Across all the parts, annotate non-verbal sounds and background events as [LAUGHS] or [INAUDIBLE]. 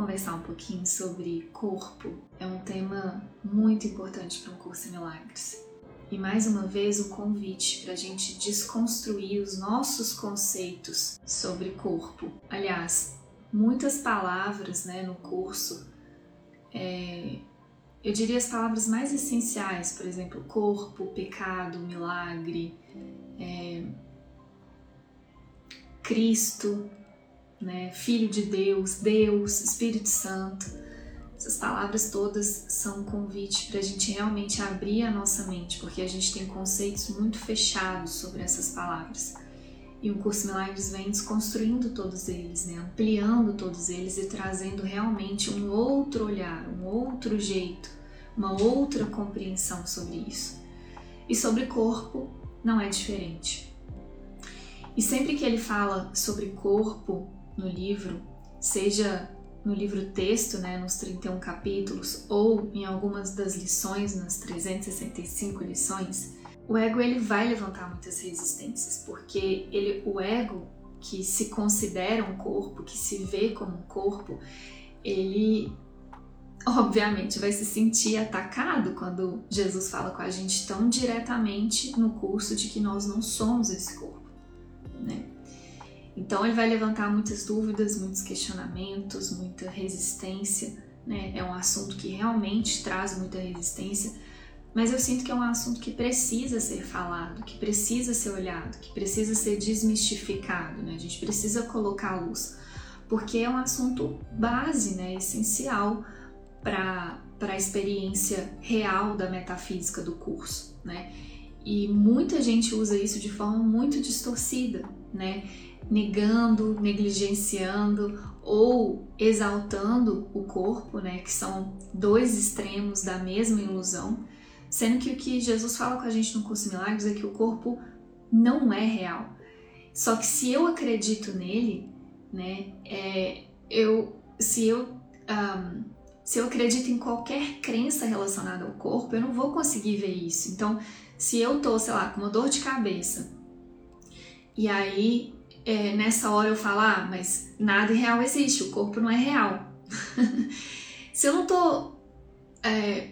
conversar um pouquinho sobre corpo. É um tema muito importante para um curso em milagres. E mais uma vez um convite para a gente desconstruir os nossos conceitos sobre corpo. Aliás, muitas palavras né, no curso, é, eu diria as palavras mais essenciais, por exemplo, corpo, pecado, milagre, é, Cristo, né, Filho de Deus, Deus, Espírito Santo. Essas palavras todas são um convite para a gente realmente abrir a nossa mente, porque a gente tem conceitos muito fechados sobre essas palavras. E o curso Milagres vem desconstruindo todos eles, né? ampliando todos eles e trazendo realmente um outro olhar, um outro jeito, uma outra compreensão sobre isso. E sobre corpo não é diferente. E sempre que ele fala sobre corpo no livro, seja no livro texto, né, nos 31 capítulos, ou em algumas das lições, nas 365 lições, o ego ele vai levantar muitas resistências, porque ele, o ego que se considera um corpo, que se vê como um corpo, ele obviamente vai se sentir atacado quando Jesus fala com a gente tão diretamente no curso de que nós não somos esse corpo, né? Então ele vai levantar muitas dúvidas, muitos questionamentos, muita resistência, né? É um assunto que realmente traz muita resistência, mas eu sinto que é um assunto que precisa ser falado, que precisa ser olhado, que precisa ser desmistificado, né? A gente precisa colocar a luz, porque é um assunto base, né? Essencial para a experiência real da metafísica do curso, né? E muita gente usa isso de forma muito distorcida, né? Negando, negligenciando ou exaltando o corpo, né, que são dois extremos da mesma ilusão, sendo que o que Jesus fala com a gente no curso Milagres é que o corpo não é real. Só que se eu acredito nele, né, é, eu, se eu um, se eu acredito em qualquer crença relacionada ao corpo, eu não vou conseguir ver isso. Então, se eu tô, sei lá, com uma dor de cabeça e aí é, nessa hora eu falar, ah, mas nada real existe, o corpo não é real. [LAUGHS] Se eu não tô é,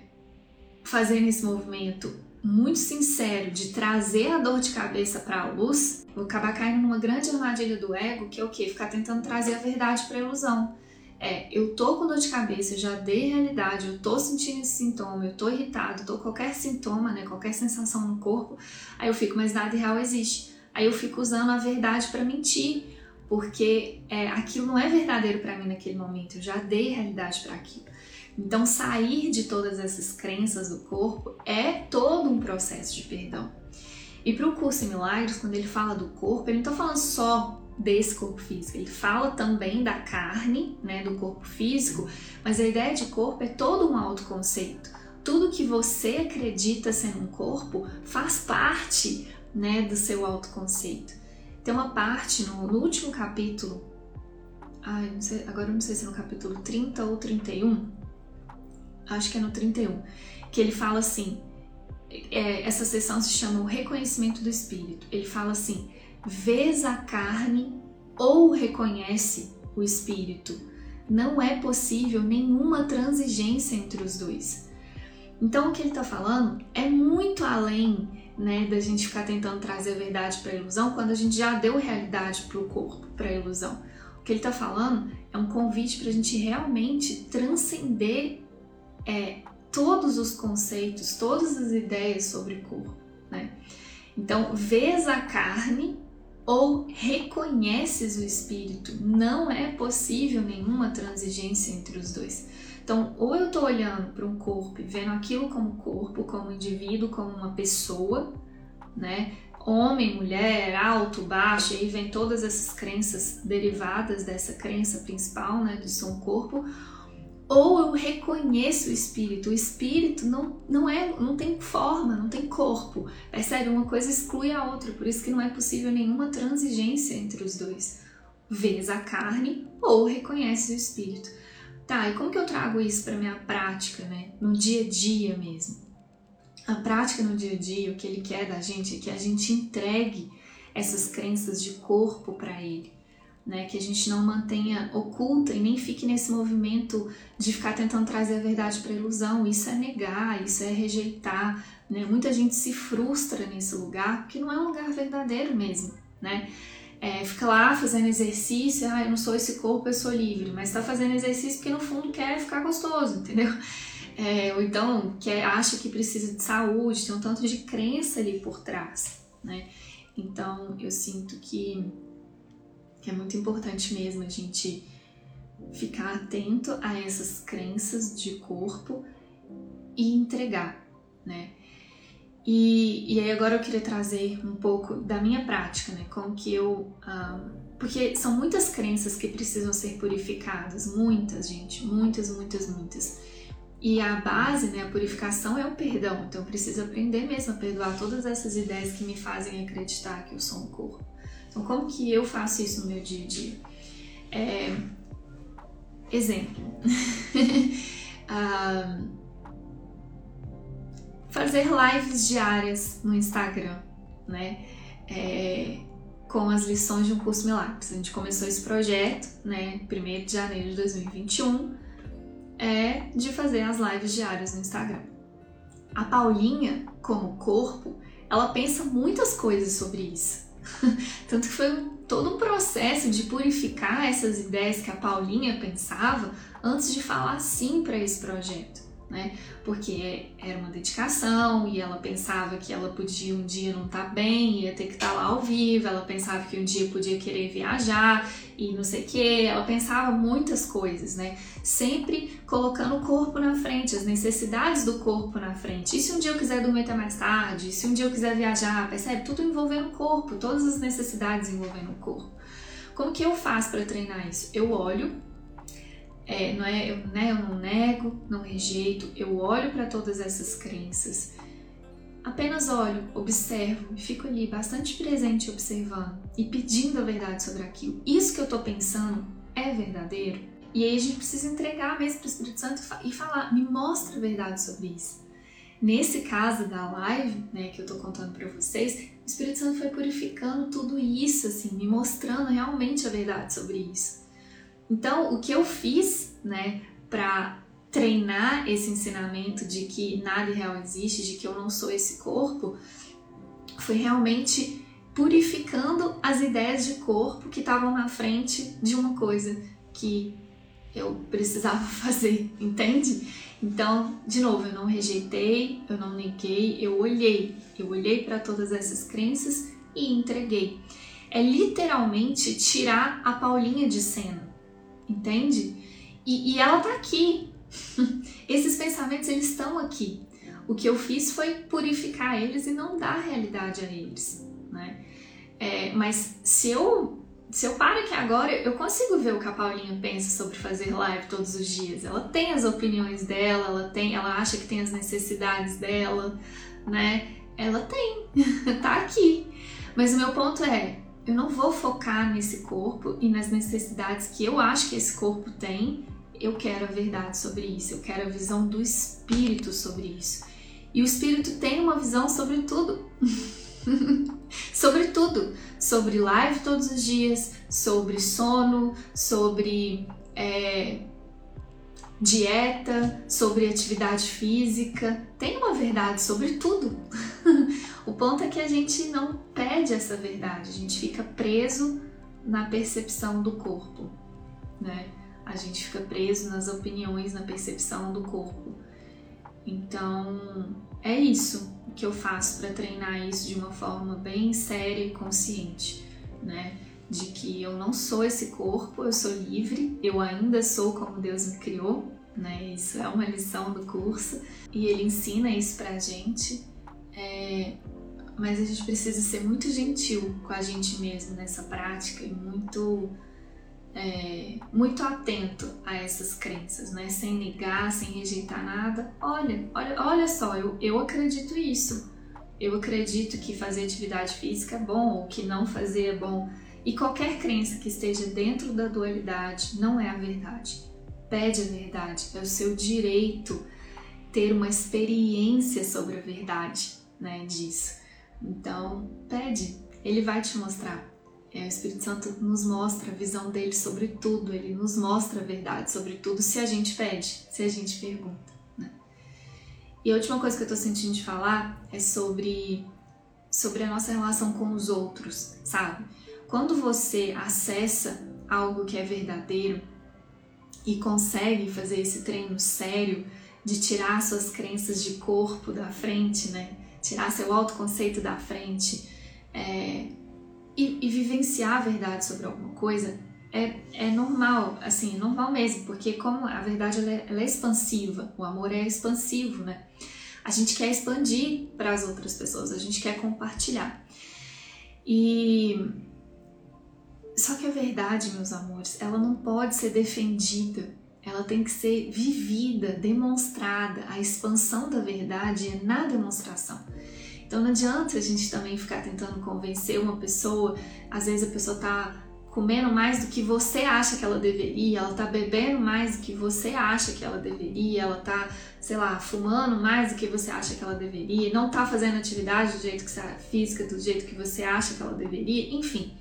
fazendo esse movimento muito sincero de trazer a dor de cabeça para a luz, vou acabar caindo numa grande armadilha do ego, que é o quê? Ficar tentando trazer a verdade para a ilusão. É, eu tô com dor de cabeça, eu já dei realidade, eu tô sentindo esse sintoma, eu tô irritado, tô qualquer sintoma, né, qualquer sensação no corpo, aí eu fico, mas nada real existe. Aí eu fico usando a verdade para mentir, porque é, aquilo não é verdadeiro para mim naquele momento, eu já dei realidade para aquilo. Então, sair de todas essas crenças do corpo é todo um processo de perdão. E para o curso em Milagres, quando ele fala do corpo, ele não está falando só desse corpo físico, ele fala também da carne, né, do corpo físico, mas a ideia de corpo é todo um autoconceito. Tudo que você acredita ser um corpo faz parte né, do seu autoconceito. Tem uma parte no, no último capítulo, ai, não sei, agora não sei se é no capítulo 30 ou 31, acho que é no 31, que ele fala assim, é, essa sessão se chama o reconhecimento do espírito. Ele fala assim: vês a carne ou reconhece o espírito. Não é possível nenhuma transigência entre os dois. Então o que ele está falando é muito além né, da gente ficar tentando trazer a verdade para a ilusão quando a gente já deu realidade para o corpo, para a ilusão. O que ele está falando é um convite para a gente realmente transcender é, todos os conceitos, todas as ideias sobre corpo, né? Então, vês a carne ou reconheces o espírito. Não é possível nenhuma transigência entre os dois. Então, ou eu estou olhando para um corpo e vendo aquilo como corpo, como indivíduo, como uma pessoa, né? Homem, mulher, alto, baixo, aí vem todas essas crenças derivadas dessa crença principal, né, de ser um corpo, ou eu reconheço o espírito. O espírito não, não é, não tem forma, não tem corpo. Percebe? Uma coisa exclui a outra, por isso que não é possível nenhuma transigência entre os dois. Vês a carne ou reconhece o espírito. Tá, e como que eu trago isso para minha prática, né? No dia a dia mesmo. A prática no dia a dia, o que ele quer da gente é que a gente entregue essas crenças de corpo para ele, né? Que a gente não mantenha oculta e nem fique nesse movimento de ficar tentando trazer a verdade para ilusão. Isso é negar, isso é rejeitar, né? Muita gente se frustra nesse lugar porque não é um lugar verdadeiro mesmo, né? É, fica lá fazendo exercício, ah, eu não sou esse corpo, eu sou livre, mas está fazendo exercício porque no fundo quer ficar gostoso, entendeu? É, ou então quer, acha que precisa de saúde, tem um tanto de crença ali por trás, né? Então eu sinto que, que é muito importante mesmo a gente ficar atento a essas crenças de corpo e entregar, né? E, e aí agora eu queria trazer um pouco da minha prática, né? Como que eu. Um, porque são muitas crenças que precisam ser purificadas, muitas, gente, muitas, muitas, muitas. E a base, né, a purificação é o perdão. Então eu preciso aprender mesmo a perdoar todas essas ideias que me fazem acreditar que eu sou um corpo. Então como que eu faço isso no meu dia a dia? É... Exemplo. um, [LAUGHS] fazer lives diárias no Instagram, né? É, com as lições de um curso Milagres. A gente começou esse projeto, né, 1 de janeiro de 2021, é de fazer as lives diárias no Instagram. A Paulinha, como corpo, ela pensa muitas coisas sobre isso. [LAUGHS] Tanto que foi todo um processo de purificar essas ideias que a Paulinha pensava antes de falar sim para esse projeto né? Porque era uma dedicação e ela pensava que ela podia um dia não estar tá bem, ia ter que estar tá lá ao vivo, ela pensava que um dia podia querer viajar e não sei o que, ela pensava muitas coisas, né? Sempre colocando o corpo na frente, as necessidades do corpo na frente. E se um dia eu quiser dormir até mais tarde, se um dia eu quiser viajar, percebe? Tudo envolvendo o corpo, todas as necessidades envolvendo o corpo. Como que eu faço para treinar isso? Eu olho é, não é, eu, né, eu não nego, não rejeito, eu olho para todas essas crenças. Apenas olho, observo e fico ali bastante presente observando e pedindo a verdade sobre aquilo. Isso que eu estou pensando é verdadeiro? E aí a gente precisa entregar mesmo para o Espírito Santo e falar, me mostra a verdade sobre isso. Nesse caso da live, né, que eu estou contando para vocês, o Espírito Santo foi purificando tudo isso, assim, me mostrando realmente a verdade sobre isso. Então, o que eu fiz, né, para treinar esse ensinamento de que nada real existe, de que eu não sou esse corpo, foi realmente purificando as ideias de corpo que estavam na frente de uma coisa que eu precisava [LAUGHS] fazer, entende? Então, de novo, eu não rejeitei, eu não neguei, eu olhei, eu olhei para todas essas crenças e entreguei. É literalmente tirar a Paulinha de cena entende? E, e ela tá aqui. [LAUGHS] Esses pensamentos eles estão aqui. O que eu fiz foi purificar eles e não dar realidade a eles, né? É, mas se eu se eu paro aqui agora, eu consigo ver o que a Paulinha pensa sobre fazer live todos os dias. Ela tem as opiniões dela, ela tem, ela acha que tem as necessidades dela, né? Ela tem, [LAUGHS] tá aqui. Mas o meu ponto é, eu não vou focar nesse corpo e nas necessidades que eu acho que esse corpo tem. Eu quero a verdade sobre isso, eu quero a visão do espírito sobre isso. E o espírito tem uma visão sobre tudo. [LAUGHS] sobre tudo. Sobre live todos os dias, sobre sono, sobre é, dieta, sobre atividade física. Tem uma verdade sobre tudo. [LAUGHS] O ponto é que a gente não pede essa verdade, a gente fica preso na percepção do corpo, né? A gente fica preso nas opiniões, na percepção do corpo. Então, é isso que eu faço para treinar isso de uma forma bem séria e consciente, né? De que eu não sou esse corpo, eu sou livre, eu ainda sou como Deus me criou, né? Isso é uma lição do curso e ele ensina isso pra gente. É, mas a gente precisa ser muito gentil com a gente mesmo nessa prática e muito é, muito atento a essas crenças, né? Sem negar, sem rejeitar nada. Olha, olha, olha só, eu, eu acredito isso. Eu acredito que fazer atividade física é bom ou que não fazer é bom. E qualquer crença que esteja dentro da dualidade não é a verdade. Pede a verdade, é o seu direito ter uma experiência sobre a verdade, né, disso. Então, pede, ele vai te mostrar. É, o Espírito Santo nos mostra a visão dele sobre tudo, ele nos mostra a verdade sobre tudo se a gente pede, se a gente pergunta. Né? E a última coisa que eu tô sentindo de falar é sobre, sobre a nossa relação com os outros, sabe? Quando você acessa algo que é verdadeiro e consegue fazer esse treino sério de tirar suas crenças de corpo da frente, né? Tirar seu autoconceito da frente é, e, e, vivenciar a verdade sobre alguma coisa é, é normal, assim, é normal mesmo, porque como a verdade ela é, ela é expansiva, o amor é expansivo, né? A gente quer expandir para as outras pessoas, a gente quer compartilhar. E só que a verdade, meus amores, ela não pode ser defendida, ela tem que ser vivida, demonstrada. A expansão da verdade é na demonstração. Então não adianta a gente também ficar tentando convencer uma pessoa, às vezes a pessoa tá comendo mais do que você acha que ela deveria, ela tá bebendo mais do que você acha que ela deveria, ela tá, sei lá, fumando mais do que você acha que ela deveria, não tá fazendo atividade do jeito que você física, do jeito que você acha que ela deveria, enfim.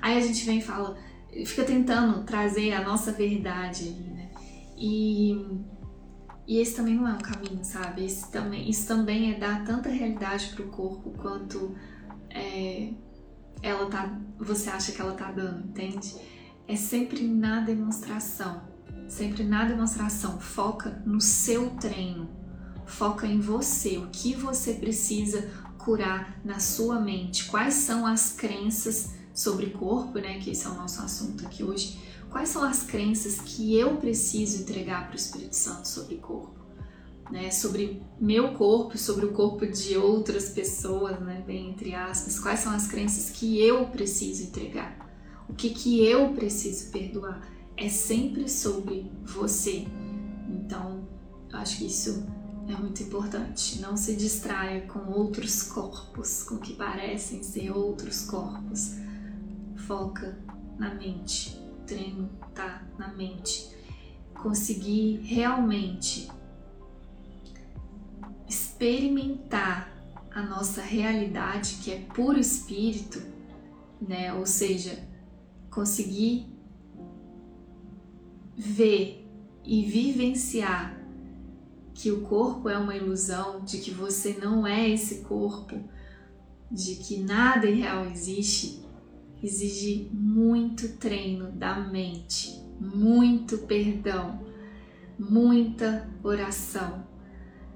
Aí a gente vem e fala, fica tentando trazer a nossa verdade ali, né? E, e esse também não é um caminho, sabe? Esse também, isso também é dar tanta realidade pro corpo quanto é, ela tá, você acha que ela tá dando, entende? É sempre na demonstração, sempre na demonstração. Foca no seu treino, foca em você, o que você precisa curar na sua mente, quais são as crenças sobre corpo, né, que esse é o nosso assunto aqui hoje, quais são as crenças que eu preciso entregar para o Espírito Santo sobre corpo? Né, sobre meu corpo, sobre o corpo de outras pessoas, né, bem entre aspas, quais são as crenças que eu preciso entregar? O que que eu preciso perdoar? É sempre sobre você. Então, acho que isso é muito importante. Não se distraia com outros corpos, com que parecem ser outros corpos foca na mente. O treino tá na mente. Conseguir realmente experimentar a nossa realidade, que é puro espírito, né? Ou seja, conseguir ver e vivenciar que o corpo é uma ilusão, de que você não é esse corpo, de que nada irreal existe, exige muito treino da mente, muito perdão, muita oração.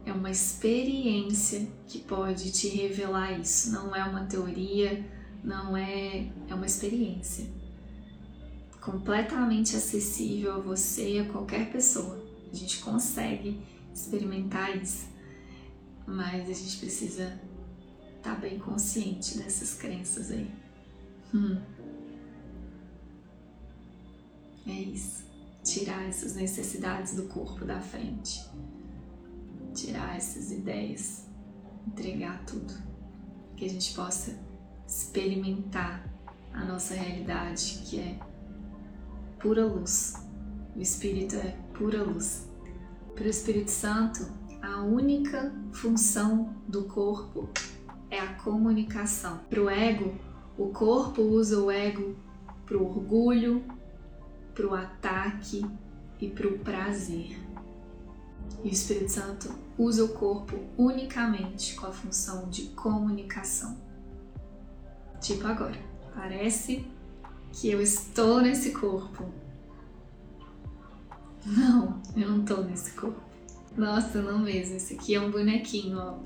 É uma experiência que pode te revelar isso, não é uma teoria, não é, é uma experiência completamente acessível a você e a qualquer pessoa. A gente consegue experimentar isso, mas a gente precisa estar tá bem consciente dessas crenças aí. Hum. É isso. Tirar essas necessidades do corpo da frente. Tirar essas ideias. Entregar tudo. Que a gente possa experimentar a nossa realidade, que é pura luz. O Espírito é pura luz. Para o Espírito Santo, a única função do corpo é a comunicação. Para o ego, o corpo usa o ego para o orgulho, para o ataque e para o prazer. E o Espírito Santo usa o corpo unicamente com a função de comunicação. Tipo agora, parece que eu estou nesse corpo. Não, eu não estou nesse corpo. Nossa, não mesmo. Esse aqui é um bonequinho, ó.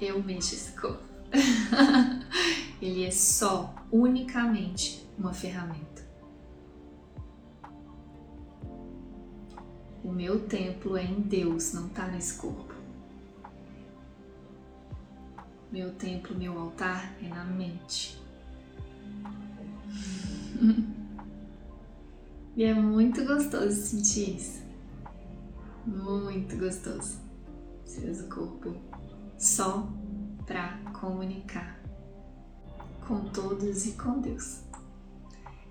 Eu mexo esse corpo. [LAUGHS] Ele é só, unicamente uma ferramenta. O meu templo é em Deus, não está nesse corpo. Meu templo, meu altar é na mente. [LAUGHS] e é muito gostoso sentir isso. Muito gostoso. Você o corpo só para comunicar com todos e com Deus.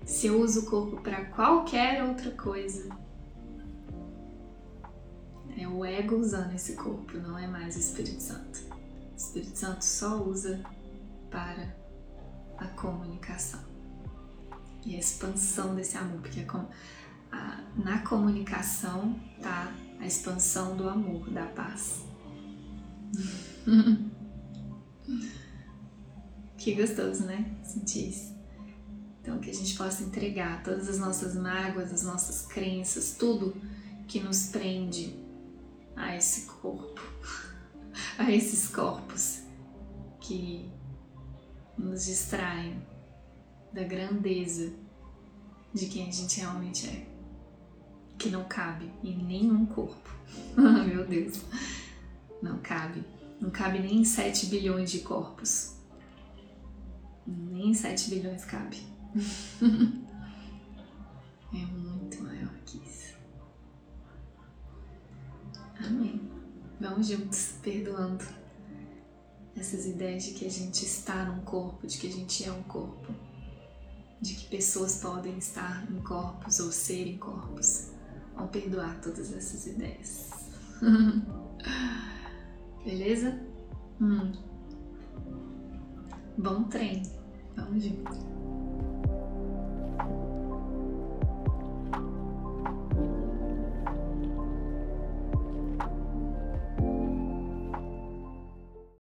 Se eu uso o corpo para qualquer outra coisa, é o ego usando esse corpo, não é mais o Espírito Santo. O Espírito Santo só usa para a comunicação e a expansão desse amor, porque a, a, na comunicação tá a expansão do amor, da paz. [LAUGHS] que gostoso, né? Sentir isso. Então, que a gente possa entregar todas as nossas mágoas, as nossas crenças, tudo que nos prende a esse corpo, [LAUGHS] a esses corpos que nos distraem da grandeza de quem a gente realmente é, que não cabe em nenhum corpo. [LAUGHS] Meu Deus, não cabe. Não cabe nem em 7 bilhões de corpos. Nem 7 bilhões cabe. [LAUGHS] é muito maior que isso. Amém. Vamos juntos, perdoando essas ideias de que a gente está num corpo, de que a gente é um corpo, de que pessoas podem estar em corpos ou ser em corpos. Vamos perdoar todas essas ideias. [LAUGHS] Beleza? Hum. Bom treino. Vamos junto.